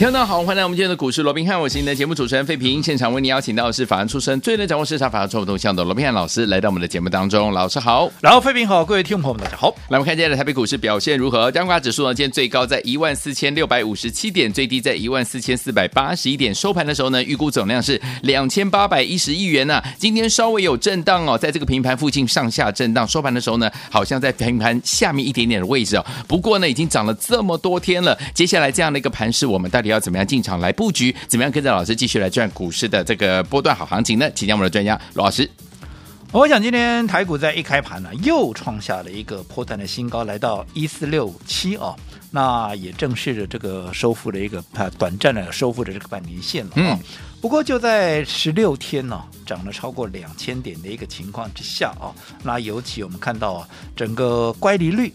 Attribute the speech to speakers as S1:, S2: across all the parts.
S1: 听众好，欢迎来我们今天的股市罗宾汉，我是您的节目主持人费平。现场为您邀请到的是法案出身、最能掌握市场法律错误动向的罗宾汉老师，来到我们的节目当中。老师好，
S2: 然后费平好，各位听众朋友们大家好。
S1: 来，我们看今天的台北股市表现如何？加权指数呢，今天最高在一万四千六百五十七点，最低在一万四千四百八十一点。收盘的时候呢，预估总量是两千八百一十亿元呐、啊。今天稍微有震荡哦，在这个平盘附近上下震荡。收盘的时候呢，好像在平盘下面一点点的位置哦。不过呢，已经涨了这么多天了，接下来这样的一个盘势，我们到底要怎么样进场来？布局怎么样跟着老师继续来赚股市的这个波段好行情呢？请教我们的专家罗老师。
S2: 我想今天台股在一开盘呢，又创下了一个波段的新高，来到一四六七哦。那也正式的这个收复了一个啊短暂的收复的这个半年线了、哦。嗯。不过就在十六天呢、哦，涨了超过两千点的一个情况之下啊、哦，那尤其我们看到啊，整个乖离率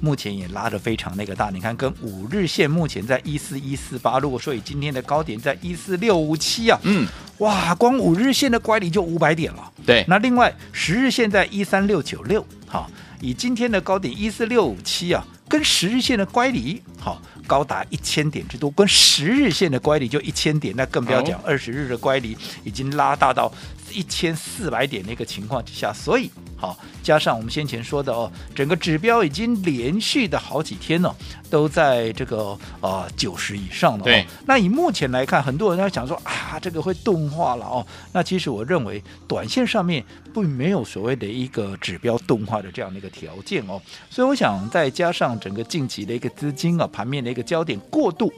S2: 目前也拉得非常那个大。你看，跟五日线目前在一四一四八，如果说以今天的高点在一四六五七啊，嗯，哇，光五日线的乖离就五百点了。
S1: 对，
S2: 那另外十日线在一三六九六，好，以今天的高点一四六五七啊，跟十日线的乖离好。高达一千点之多，跟十日线的乖离就一千点，那更不要讲二十日的乖离已经拉大到一千四百点的一个情况之下，所以好加上我们先前说的哦，整个指标已经连续的好几天了，都在这个呃九十以上了。
S1: 对，
S2: 那以目前来看，很多人在想说啊，这个会钝化了哦。那其实我认为，短线上面并没有所谓的一个指标钝化的这样的一个条件哦。所以我想再加上整个近期的一个资金啊，盘面的一个焦点过度。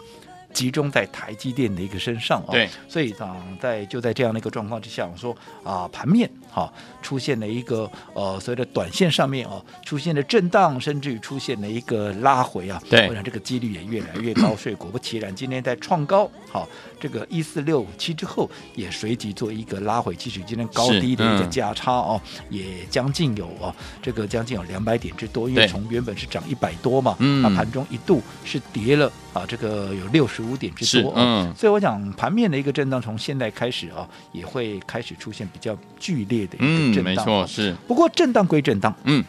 S2: 集中在台积电的一个身上哦，
S1: 对，
S2: 所以啊，在就在这样的一个状况之下，我说啊，盘面哈、啊、出现了一个呃所谓的短线上面哦、啊、出现了震荡，甚至于出现了一个拉回啊，
S1: 对，
S2: 我想这个几率也越来越高，所以果不其然，今天在创高好、啊、这个一四六五七之后，也随即做一个拉回，其实今天高低的一个价差哦、嗯，也将近有啊这个将近有两百点之多，因为从原本是涨一百多嘛，嗯，那盘中一度是跌了啊，这个有六十。五点之多，嗯，所以我想盘面的一个震荡，从现在开始啊，也会开始出现比较剧烈的一个震荡，嗯，没错，是。不过震荡归震荡，嗯，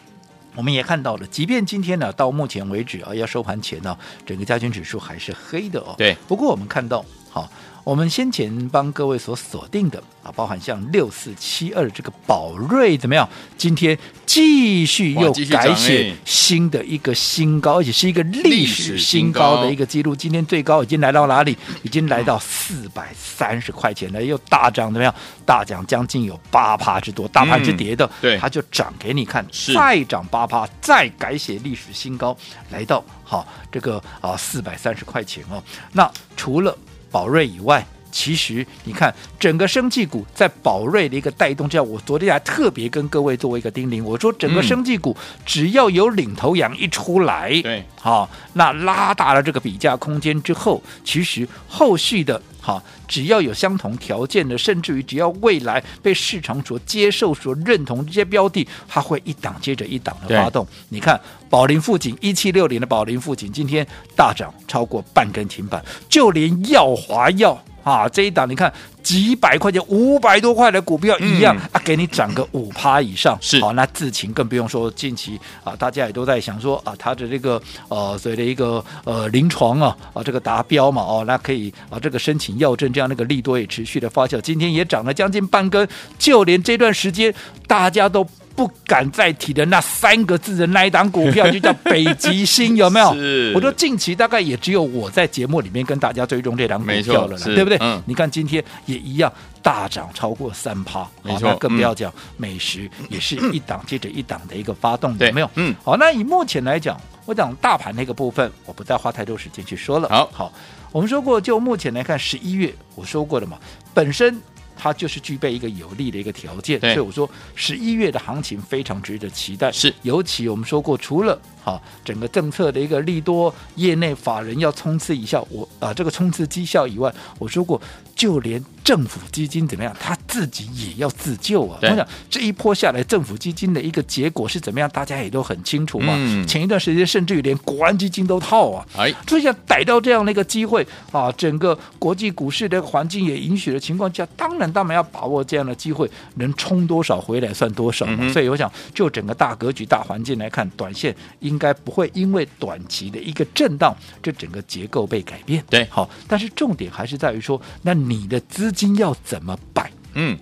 S2: 我们也看到了，即便今天呢，到目前为止啊，要收盘前呢，整个加权指数还是黑的哦，对。不过我们看到，好。我们先前帮各位所锁定的啊，包含像六四七二这个宝瑞怎么样？今天继续又改写新的一个新高，而且是一个历史新高的一个记录。今天最高已经来到哪里？已经来到四百三十块钱了，又大涨怎么样？大涨将近有八趴之多，大盘之跌的，嗯、对，它就涨给你看，再涨八趴，再改写历史新高，来到好这个啊四百三十块钱哦。那除了宝瑞以外，其实你看整个生技股在宝瑞的一个带动之下，我昨天还特别跟各位做一个叮咛，我说整个生技股只要有领头羊一出来，对、嗯，好，那拉大了这个比价空间之后，其实后续的，好，只要有相同条件的，甚至于只要未来被市场所接受、所认同这些标的，它会一档接着一档的发动。你看。宝林富锦一七六零的宝林富锦今天大涨超过半根停板，就连耀华药啊这一档，你看几百块钱五百多块的股票一样、嗯、啊，给你涨个五趴以上。是好，那智勤更不用说，近期啊，大家也都在想说啊，它的这个呃所谓的一个呃临床啊啊这个达标嘛哦，那可以啊这个申请药证这样那个利多也持续的发酵，今天也涨了将近半根，就连这段时间大家都。不敢再提的那三个字的那一档股票就叫北极星，有没有？我说近期大概也只有我在节目里面跟大家追踪这档股票了，对不对？嗯。你看今天也一样大涨超过三趴，没错。那更不要讲美食也是一档接着一档的一个发动，有没有？嗯。好，那以目前来讲，我讲大盘那个部分，我不再花太多时间去说了。好，好，我们说过，就目前来看，十一月我说过了嘛，本身。它就是具备一个有利的一个条件，所以我说十一月的行情非常值得期待。是，尤其我们说过，除了好，整个政策的一个利多，业内法人要冲刺一下，我啊这个冲刺绩效以外，我说过，就连政府基金怎么样，他自己也要自救啊。我想这一波下来，政府基金的一个结果是怎么样，大家也都很清楚嘛。嗯、前一段时间甚至于连国安基金都套啊，哎，所以想逮到这样的一个机会啊，整个国际股市的环境也允许的情况下，当然当然要把握这样的机会，能冲多少回来算多少嘛。嗯、所以我想，就整个大格局、大环境来看，短线应该不会因为短期的一个震荡，这整个结构被改变。
S1: 对，
S2: 好，但是重点还是在于说，那你的资金要怎么摆，嗯，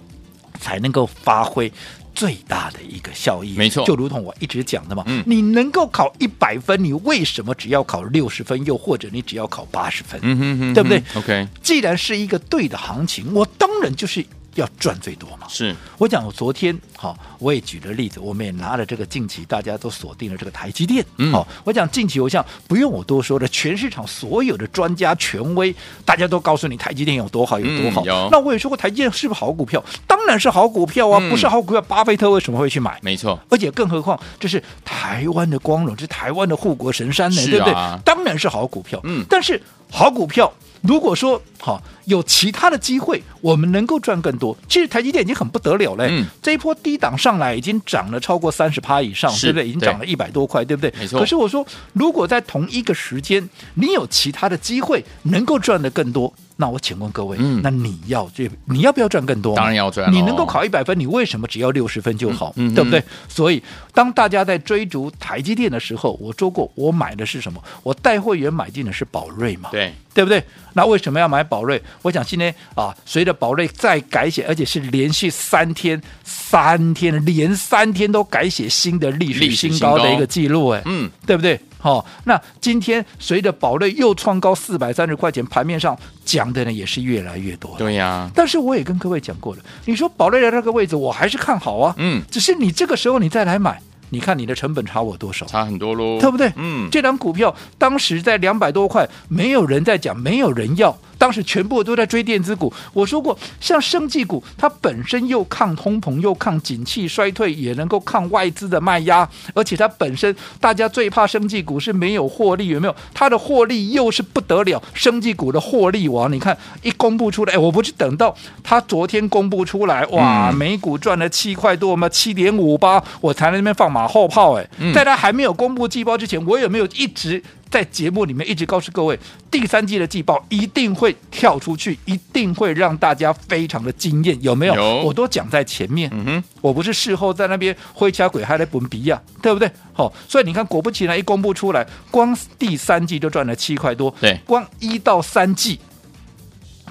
S2: 才能够发挥最大的一个效益？
S1: 没错，
S2: 就如同我一直讲的嘛，嗯，你能够考一百分，你为什么只要考六十分，又或者你只要考八十分？嗯哼哼，对不对
S1: ？OK，
S2: 既然是一个对的行情，我当然就是。要赚最多嘛？
S1: 是
S2: 我讲，我昨天好，我也举了例子，我们也拿了这个近期大家都锁定了这个台积电。嗯，好，我讲近期，我想不用我多说的，全市场所有的专家权威，大家都告诉你台积电有多好，有多好。嗯、那我也说过，台积电是不是好股票？当然是好股票啊！嗯、不是好股票，巴菲特为什么会去买？
S1: 没错，
S2: 而且更何况这是台湾的光荣，这是台湾的护国神山呢，啊、对不对？当然是好股票。嗯，但是好股票。如果说好有其他的机会，我们能够赚更多。其实台积电已经很不得了嘞，嗯，这一波低档上来已经涨了超过三十趴以上，对不对？已经涨了一百多块，对不对？没错。可是我说，如果在同一个时间，你有其他的机会能够赚得更多。那我请问各位，嗯，那你要这你要不要赚更多？
S1: 当然要赚。
S2: 你能够考一百分，你为什么只要六十分就好？嗯，对不对？所以当大家在追逐台积电的时候，我说过，我买的是什么？我带会员买进的是宝瑞嘛？
S1: 对，
S2: 对不对？那为什么要买宝瑞？我想今天啊，随着宝瑞再改写，而且是连续三天、三天连三天都改写新的历史新高的一个记录，哎，嗯，对不对？好、哦，那今天随着宝瑞又创高四百三十块钱，盘面上讲的呢也是越来越多。
S1: 对呀、啊，
S2: 但是我也跟各位讲过了，你说宝瑞的那个位置，我还是看好啊。嗯，只是你这个时候你再来买。你看你的成本差我多少？
S1: 差很多喽，
S2: 对不对？
S1: 嗯，
S2: 这张股票当时在两百多块，没有人在讲，没有人要，当时全部都在追电子股。我说过，像生技股，它本身又抗通膨，又抗景气衰退，也能够抗外资的卖压，而且它本身大家最怕生技股是没有获利，有没有？它的获利又是不得了，生技股的获利王，你看一公布出来，哎，我不是等到它昨天公布出来，哇，每股赚了七块多嘛，七点五八，我才在那边放马后炮，哎，在他还没有公布季报之前，我有没有一直在节目里面一直告诉各位，第三季的季报一定会跳出去，一定会让大家非常的惊艳，有没有？有，我都讲在前面，嗯，我不是事后在那边挥掐鬼还来本比呀，对不对？好，所以你看，果不其然，一公布出来，光第三季就赚了七块多，
S1: 对，
S2: 光一到三季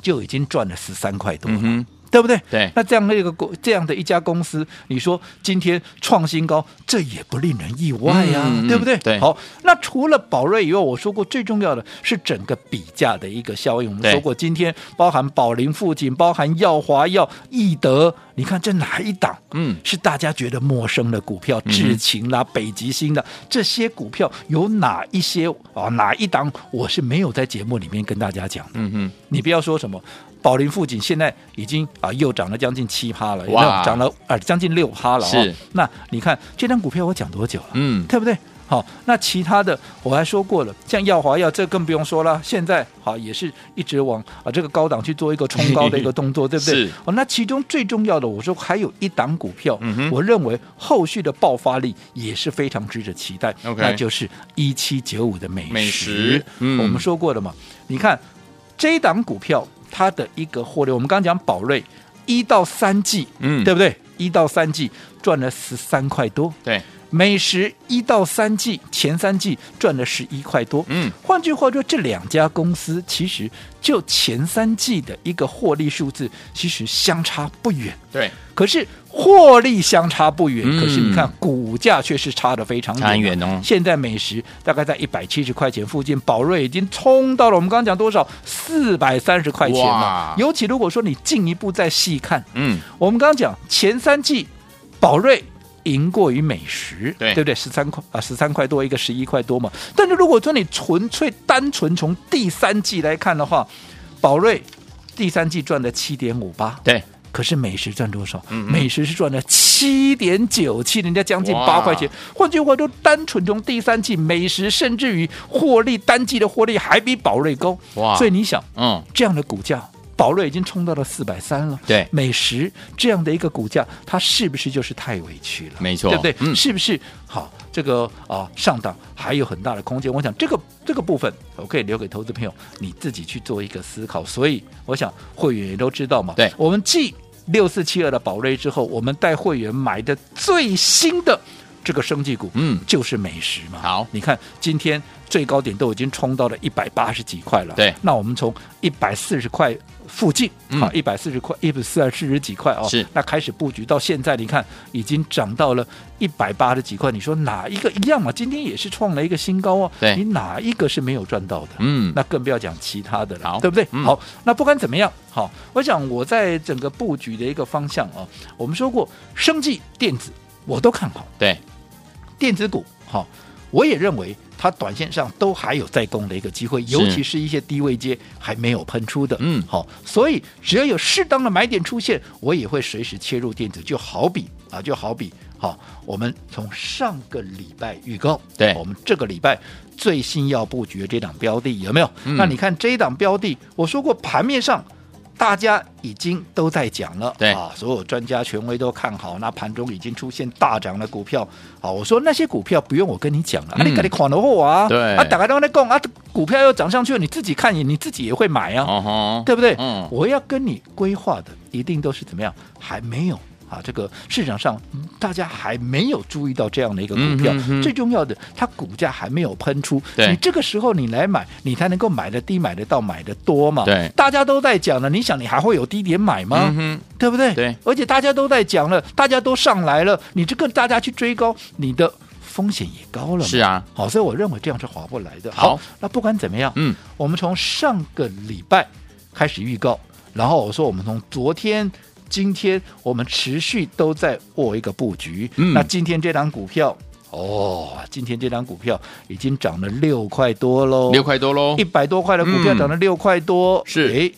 S2: 就已经赚了十三块多了。嗯对不对？
S1: 对，
S2: 那这样的一个公这样的一家公司，你说今天创新高，这也不令人意外呀、啊，嗯、对不对？
S1: 对。
S2: 好，那除了宝瑞以外，我说过最重要的是整个比价的一个效应。我们说过，今天包含宝林附近，包含耀华耀、易德，你看这哪一档？嗯，是大家觉得陌生的股票，智勤啦、北极星的这些股票，有哪一些啊？哪一档我是没有在节目里面跟大家讲的。嗯嗯，你不要说什么。宝林富锦现在已经啊又涨了将近七趴了，哇，涨了啊将近六趴了。是，那你看这张股票我讲多久了？嗯，对不对？好，那其他的我还说过了，像耀华药这更不用说了，现在好也是一直往啊这个高档去做一个冲高的一个动作，对不对？是。哦，那其中最重要的，我说还有一档股票，嗯，我认为后续的爆发力也是非常值得期待。OK，那就是一七九五的美食。美食，嗯，我们说过了嘛，你看这一档股票。它的一个获利，我们刚刚讲宝瑞一到三季，嗯，对不对？一到三季赚了十三块多，
S1: 对。
S2: 美食一到三季前三季赚了十一块多，嗯。换句话说，这两家公司其实就前三季的一个获利数字，其实相差不远，
S1: 对。
S2: 可是获利相差不远，嗯、可是你看股价却是差的非常远哦。现在美食大概在一百七十块钱附近，宝瑞已经冲到了我们刚刚讲多少四百三十块钱了。尤其如果说你进一步再细看，嗯，我们刚刚讲前三季宝瑞赢过于美食，对，对不对？十三块啊，十三块多一个十一块多嘛。但是如果说你纯粹单纯从第三季来看的话，宝瑞第三季赚了七点五八，
S1: 对。
S2: 可是美食赚多少？
S1: 嗯嗯
S2: 美食是赚了七点九七，人家将近八块钱。换句话说，单纯从第三季美食，甚至于获利单季的获利还比宝瑞高。
S1: 哇
S2: 所以你想，
S1: 嗯，
S2: 这样的股价，宝瑞已经冲到了四百三了。
S1: 对
S2: 美食这样的一个股价，它是不是就是太委屈了？
S1: 没错
S2: 对不对？
S1: 嗯
S2: 是不是？好，这个啊上档还有很大的空间。我想这个这个部分，我可以留给投资朋友你自己去做一个思考。所以，我想会员也都知道嘛。
S1: 对
S2: 我们继六四七二的宝瑞之后，我们带会员买的最新的这个生技股，
S1: 嗯
S2: 就是美食嘛。
S1: 好
S2: 你看今天最高点都已经冲到了一百八十几块了。
S1: 对。
S2: 那我们从一百四十块附近，
S1: 嗯。
S2: 啊，一百四十块，一百四十四十几块哦，
S1: 是。
S2: 那开始布局到现在，你看已经涨到了一百八十几块，你说哪一个一样嘛？今天也是创了一个新高哦，
S1: 对。
S2: 你哪一个是没有赚到的？
S1: 嗯。
S2: 那更不要讲其他的了，对不对？
S1: 嗯。
S2: 好，那不管怎么样，好，我想我在整个布局的一个方向哦，我们说过，生技电子我都看好，
S1: 对，
S2: 电子股好，我也认为它短线上都还有再攻的一个机会，尤其是一些低位阶还没有喷出的，
S1: 嗯。
S2: 好，所以只要有适当的买点出现，我也会随时切入电子，就好比啊，就好比好，我们从上个礼拜预告，
S1: 对。
S2: 我们这个礼拜最新要布局的这档标的有没有？
S1: 嗯。
S2: 那你看这一档标的，我说过盘面上。大家已经都在讲了，
S1: 对。
S2: 啊，所有专家权威都看好，那盘中已经出现大涨的股票，好，我说那些股票不用我跟你讲了，啊，
S1: 嗯
S2: 你赶紧看到货啊，
S1: 对。
S2: 啊，打开都在讲啊，股票又涨上去了，你自己看，你自己也会买啊，
S1: 哦，
S2: 对不对？
S1: 嗯。
S2: 我要跟你规划的一定都是怎么样，还没有啊，这个市场上嗯大家还没有注意到这样的一个股票，
S1: 嗯哼哼
S2: 最重要的，它股价还没有喷出，你这个时候你来买，你才能够买的低，买得到，买的多嘛。
S1: 对
S2: 大家都在讲了，你想你还会有低点买吗？
S1: 嗯，
S2: 对不对？
S1: 对
S2: 而且大家都在讲了，大家都上来了，你这个大家去追高，你的风险也高了嘛。
S1: 是啊，
S2: 好，所以我认为这样是划不来的。
S1: 好
S2: 那不管怎么样，
S1: 嗯，
S2: 我们从上个礼拜开始预告，然后我说我们从昨天。今天我们持续都在握一个布局，
S1: 嗯。
S2: 那今天这档股票，哦，今天这张股票已经涨了六块多喽，
S1: 六块多喽
S2: 一，百多块的股票
S1: 嗯
S2: 涨了六块多，
S1: 是。
S2: 诶，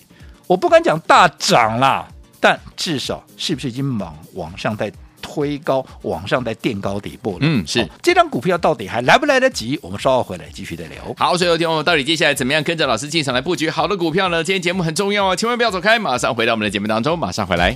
S2: 我不敢讲大涨啦，但至少是不是已经往往上在推高，往上在垫高底部了？
S1: 嗯是
S2: 好这张股票到底还来不来得及？我们稍后回来继续再聊。
S1: 好，所以有听我们到底接下来怎么样跟着老师进场来布局好的股票呢？今天节目很重要哦，千万不要走开，马上回到我们的节目当中，马上回来。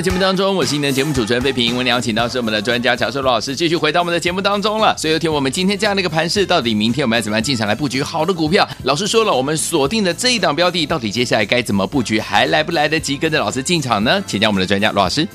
S1: 节目当中，我是你的节目主持人费平。我们邀请到是我们的专家乔硕罗老师，继续回到我们的节目当中了。所以，有听我们今天这样的一个盘势，到底明天我们要怎么样进场来布局好的股票？老师说了，我们锁定的这一档标的，到底接下来该怎么布局？还来不来得及跟着老师进场呢？请教我们的专家罗老师。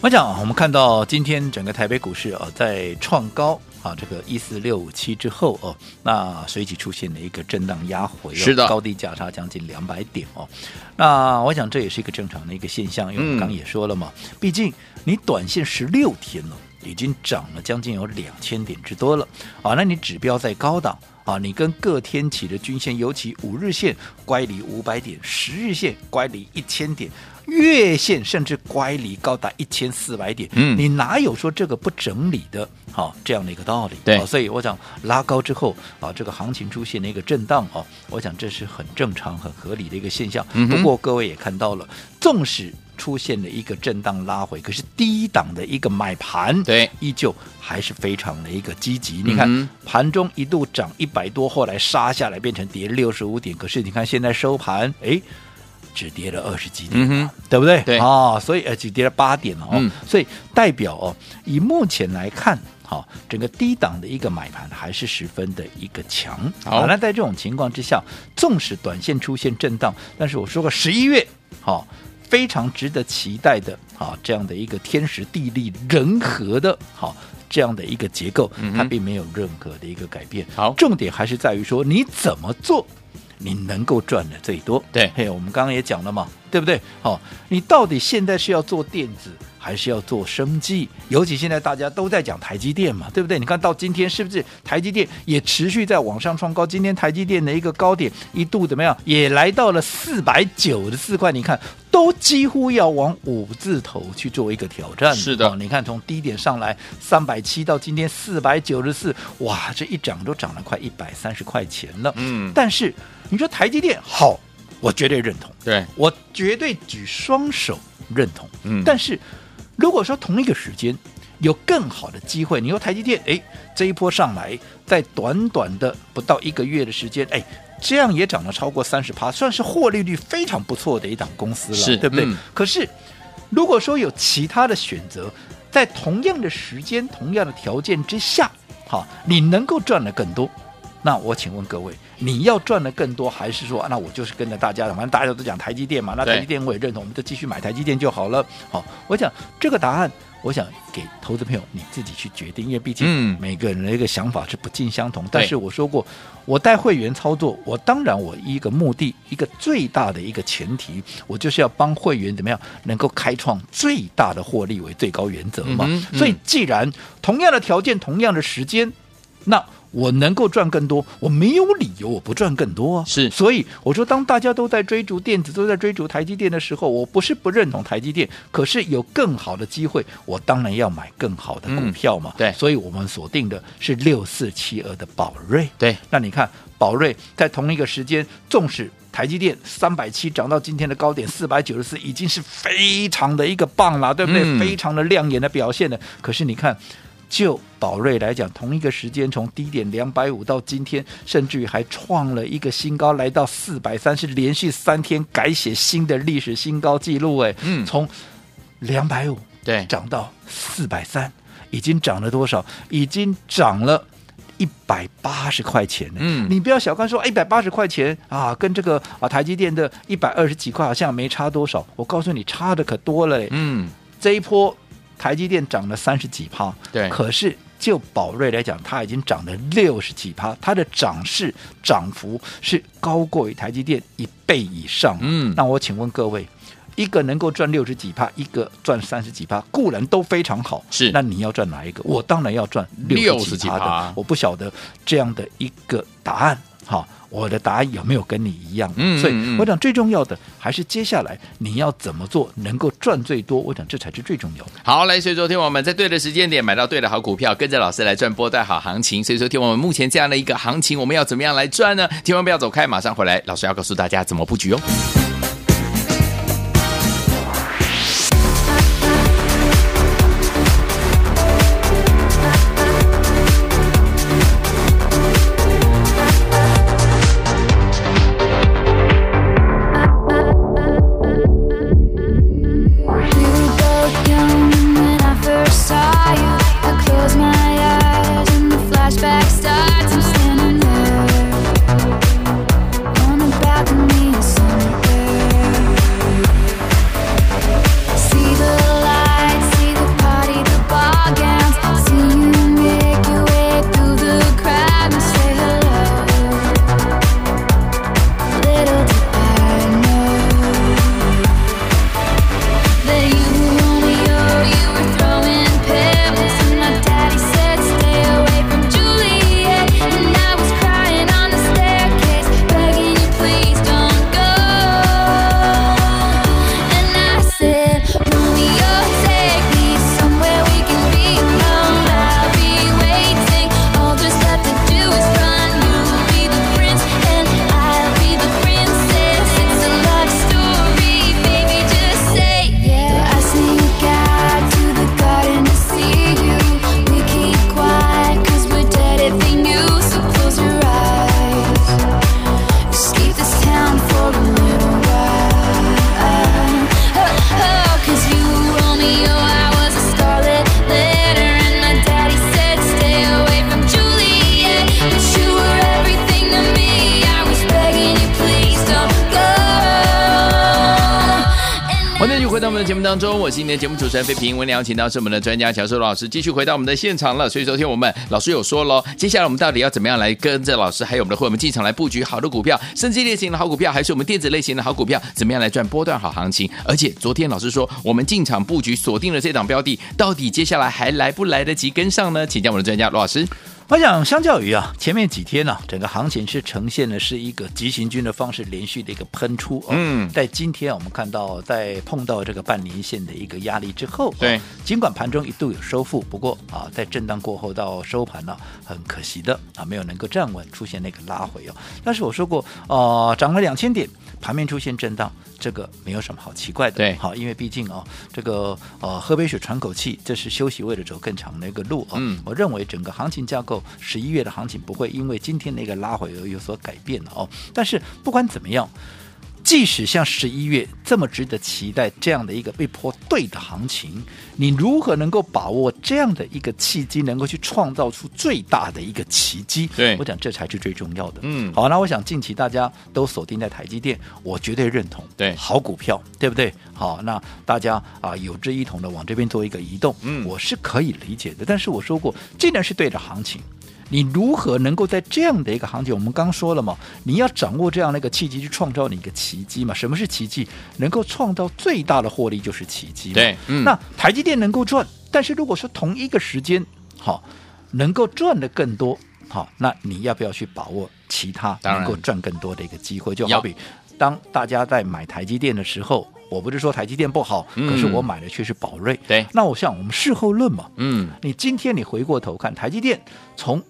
S2: 我讲，我们看到今天整个台北股市啊，在创高。啊，这个一四六五七之后哦，那随即出现了一个震荡压回，哦，
S1: 是的，
S2: 高低价差将近两百点哦。那我想这也是一个正常的一个现象，因为我们刚刚也说了嘛，嗯、毕竟你短线十六天了，已经涨了将近有两千点之多了啊。那你指标在高档啊，你跟各天期的均线，尤其五日线乖离五百点，十日线乖离一千点。月线甚至乖离高达一千四百点，嗯，你哪有说这个不整理的？好、哦，这样的一个道理。
S1: 对，
S2: 所以我想拉高之后啊，这个行情出现了一个震荡啊，我想这是很正常、很合理的一个现象。嗯、不过各位也看到了，纵使出现了一个震荡拉回，可是低档的一个买盘，
S1: 对，
S2: 依旧还是非常的一个积极。你看、嗯、盘中一度涨一百多，后来杀下来变成跌六十五点，可是你看现在收盘，哎。只跌了二十几点，嗯、对不对？
S1: 对啊、
S2: 哦，所以呃，只跌了八点哦、嗯，所以代表哦，以目前来看，整个低档的一个买盘还是十分的一个强。好，那在这种情况之下，纵使短线出现震荡，但是我说过十一月，好、哦，非常值得期待的这样的一个天时地利人和的，好、哦，这样的一个结构，它并没有任何的一个改变。好，重点还是在于说你怎么做。你能够赚的最多，
S1: 对，
S2: 嘿，我们刚刚也讲了嘛，对不对？好，你到底现在是要做电子，还是要做生计？尤其现在大家都在讲台积电嘛，对不对？你看到今天是不是台积电也持续在往上创高？今天台积电的一个高点一度怎么样？也来到了四百九十四块，你看都几乎要往五字头去做一个挑战。
S1: 是的，
S2: 你看从低点上来三百七到今天四百九十四，哇，这一涨都涨了快一百三十块钱了。嗯，但是。你说台积电好，我绝对认同，
S1: 对，
S2: 我绝对举双手认同。嗯，但是如果说同一个时间有更好的机会，你说台积电，哎，这一波上来，在短短的不到一个月的时间，哎，这样也涨了超过三十趴，算是获利率非常不错的一档公司了，对不对？
S1: 嗯。
S2: 可是如果说有其他的选择，在同样的时间、同样的条件之下，好，你能够赚得更多。那我请问各位，你要赚的更多，还是说，啊、那我就是跟着大家，反正大家都讲台积电嘛，那台积电我也认同，我们就继续买台积电就好了。好，我想这个答案，我想给投资朋友你自己去决定，因为毕竟每个人的一个想法是不尽相同。嗯、但是我说过，我带会员操作，我当然我一个目的，一个最大的一个前提，我就是要帮会员怎么样能够开创最大的获利为最高原则嘛。嗯嗯、所以既然同样的条件，同样的时间，那我能够赚更多，我没有理由我不赚更多啊！
S1: 是，
S2: 所以我说，当大家都在追逐电子，都在追逐台积电的时候，我不是不认同台积电，可是有更好的机会，我当然要买更好的股票嘛。
S1: 嗯、对，
S2: 所以我们锁定的是六四七二的宝瑞。
S1: 对，
S2: 那你看宝瑞在同一个时间，纵使台积电三百七涨到今天的高点四百九十四，已经是非常的一个棒了，对不对？嗯、非常的亮眼的表现了。可是你看。就宝瑞来讲，同一个时间从低点两百五到今天，甚至于还创了一个新高，来到四百三，是连续三天改写新的历史新高纪录。哎，嗯，从两百五对涨到四百三，已经涨了多少？已经涨了一百八十块钱。嗯，你不要小看说一百八十块钱啊，跟这个啊台积电的一百二十几块好像没差多少。我告诉你，差的可多了。嗯，这一波。台积电涨了三十几趴，
S1: 对，
S2: 可是就宝瑞来讲，它已经涨了六十几趴，它的涨势涨幅是高过于台积电一倍以上。嗯，那我请问各位，一个能够赚六十几趴，一个赚三十几趴，固然都非常好，是，那你要赚哪一个？我当然要赚六十几趴的。我不晓得这样的一个答案，好。我的答案有没有跟你一样？嗯，所以我想最重要的还是接下来你要怎么做能够赚最多。我想这才是最重要的。
S1: 好，来，所以昨天我们在对的时间点买到对的好股票，跟着老师来赚波段好行情。所以说，听我们目前这样的一个行情，我们要怎么样来赚呢？千万不要走开，马上回来，老师要告诉大家怎么布局哦。当中，我是今天节目主持人费平。我们邀请到是我们的专家乔寿老师，继续回到我们的现场了。所以昨天我们老师有说喽，接下来我们到底要怎么样来跟着老师，还有我们的会员们进场来布局好的股票，升级类型的好股票，还是我们电子类型的好股票，怎么样来赚波段好行情？而且昨天老师说，我们进场布局锁定了这档标的，到底接下来还来不来得及跟上呢？请教我们的专家罗老师。
S2: 我想，相较于啊，前面几天呢、啊，整个行情是呈现的是一个急行军的方式，连续的一个喷出。哦、嗯，在今天我们看到，在碰到这个半年线的一个压力之后，
S1: 对，
S2: 尽管盘中一度有收复，不过啊，在震荡过后到收盘呢、啊，很可惜的啊，没有能够站稳，出现那个拉回哦。但是我说过，呃，涨了两千点，盘面出现震荡，这个没有什么好奇怪的。
S1: 对，
S2: 好，因为毕竟啊，这个呃，喝杯水喘口气，这是休息为了走更长的一个路啊。嗯，我认为整个行情架构。十一月的行情不会因为今天的一个拉回而有所改变的哦，但是不管怎么样。即使像十一月这么值得期待这样的一个被迫对的行情，你如何能够把握这样的一个契机，能够去创造出最大的一个奇迹？
S1: 对，
S2: 我讲这才是最重要的。
S1: 嗯，
S2: 好，那我想近期大家都锁定在台积电，我绝对认同。
S1: 对，
S2: 好股票，对不对？好，那大家啊有志一同的往这边做一个移动，嗯，我是可以理解的。但是我说过，既然是对的行情。你如何能够在这样的一个行情？我们刚说了嘛，你要掌握这样的一个契机，去创造你一个奇迹嘛。什么是奇迹？能够创造最大的获利就是奇迹。
S1: 对，嗯、
S2: 那台积电能够赚，但是如果说同一个时间，好，能够赚的更多，好，那你要不要去把握其他能够赚更多的一个机会？就好比当大家在买台积电的时候，我不是说台积电不好，嗯、可是我买的却是宝瑞。
S1: 对，
S2: 那我想我们事后论嘛，
S1: 嗯，
S2: 你今天你回过头看台积电从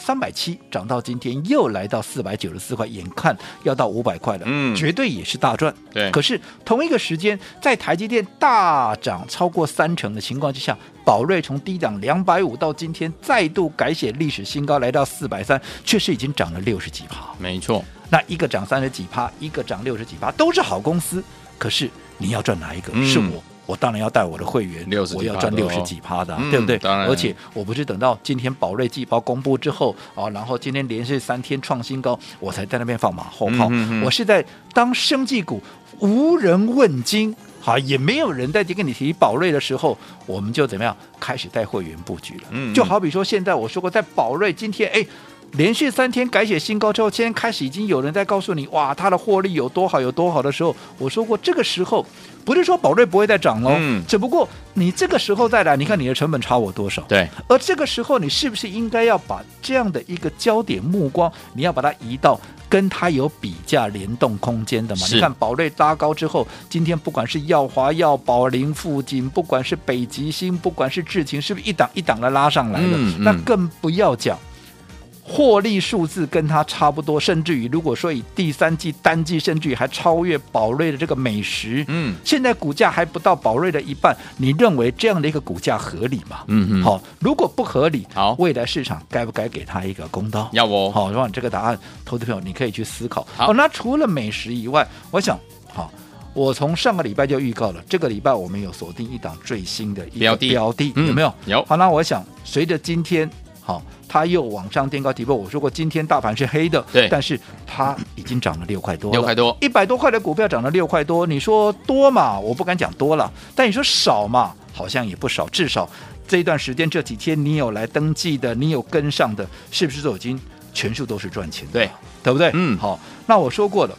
S2: 三百七涨到今天又来到四百九十四块，眼看要到五百块了，嗯，绝对也是大赚。
S1: 对，
S2: 可是同一个时间，在台积电大涨超过三成的情况之下，宝瑞从低档两百五到今天再度改写历史新高，来到四百三，确实已经涨了六十几趴。
S1: 没错，
S2: 那一个涨三十几趴，一个涨六十几趴，都是好公司。可是你要赚哪一个？嗯、是我。我当然要带我的会员，我要赚六十几趴的，对不
S1: 对？
S2: 而且我不是等到今天宝瑞季报公布之后啊，然后今天连续三天创新高，我才在那边放马后炮。我是在当生技股无人问津，哈，也没有人在跟你提宝瑞的时候，我们就怎么样开始带会员布局了。就好比说，现在我说过，在宝瑞今天哎。连续三天改写新高之后，今天开始已经有人在告诉你，哇，它的获利有多好，有多好的时候，我说过，这个时候不是说宝瑞不会再涨喽，嗯，只不过你这个时候再来，你看你的成本差我多少？
S1: 对，
S2: 而这个时候你是不是应该要把这样的一个焦点目光，你要把它移到跟它有比价联动空间的嘛？你看宝瑞拉高之后，今天不管是耀华、耀宝、林富锦，不管是北极星，不管是智勤，是不是一档一档的拉上来了？嗯嗯、那更不要讲。获利数字跟它差不多，甚至于如果说以第三季单季，甚至于还超越宝瑞的这个美食，嗯，现在股价还不到宝瑞的一半，你认为这样的一个股价合理吗？嗯嗯，好，如果不合理，好，未来市场该不该给他一个公道？
S1: 要不，
S2: 好，让这个答案，投资朋友你可以去思考。好，那除了美食以外，我想，好，我从上个礼拜就预告了，这个礼拜我们有锁定一档最新的标的，标的有没有？
S1: 有。
S2: 好，那我想随着今天。好，它又往上垫高提破。我说过，今天大盘是黑的，
S1: 对，
S2: 但是它已经涨了六块多，
S1: 六块多，
S2: 一百多块的股票涨了六块多。你说多嘛？我不敢讲多了，但你说少嘛？好像也不少。至少这一段时间这几天你有来登记的，你有跟上的，是不是都已经全数都是赚钱的？
S1: 对，
S2: 对不对？
S1: 嗯，
S2: 好。那我说过了，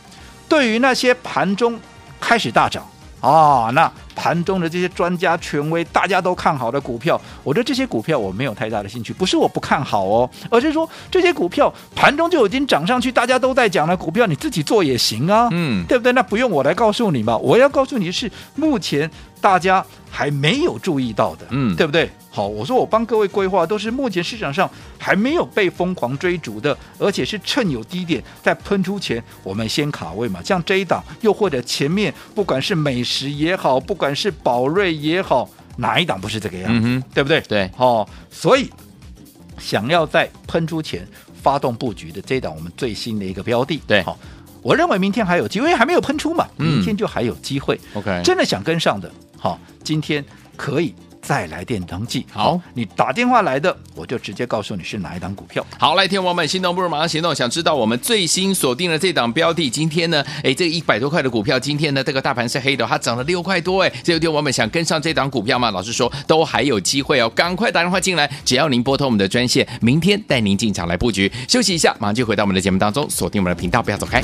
S2: 对于那些盘中开始大涨。啊，那盘中的这些专家权威，大家都看好的股票，我对这些股票我没有太大的兴趣，不是我不看好哦，而是说这些股票盘中就已经涨上去，大家都在讲了股票，你自己做也行啊，嗯，对不对？那不用我来告诉你嘛，我要告诉你的是目前。大家还没有注意到的，嗯，对不对？好，我说我帮各位规划都是目前市场上还没有被疯狂追逐的，而且是趁有低点在喷出前，我们先卡位嘛。像这一档，又或者前面不管是美食也好，不管是宝瑞也好，哪一档不是这个样子？嗯、对不对？
S1: 对，
S2: 好，所以想要在喷出前发动布局的这一档，我们最新的一个标的，
S1: 对，
S2: 好。我认为明天还有机会，还没有喷出嘛，明天就还有机会。
S1: OK，
S2: 真的想跟上的，好，今天可以再来电登记。
S1: 好，
S2: 你打电话来的，我就直接告诉你是哪一档股票。
S1: 好，来，天王们，心动不如马上行动。想知道我们最新锁定的这档标的，今天呢，哎，这一百多块的股票，今天呢，这个大盘是黑的，它涨了六块多，哎，这有天王们想跟上这档股票吗？老师说都还有机会哦，赶快打电话进来，只要您拨通我们的专线，明天带您进场来布局。休息一下，马上就回到我们的节目当中，锁定我们的频道，不要走开。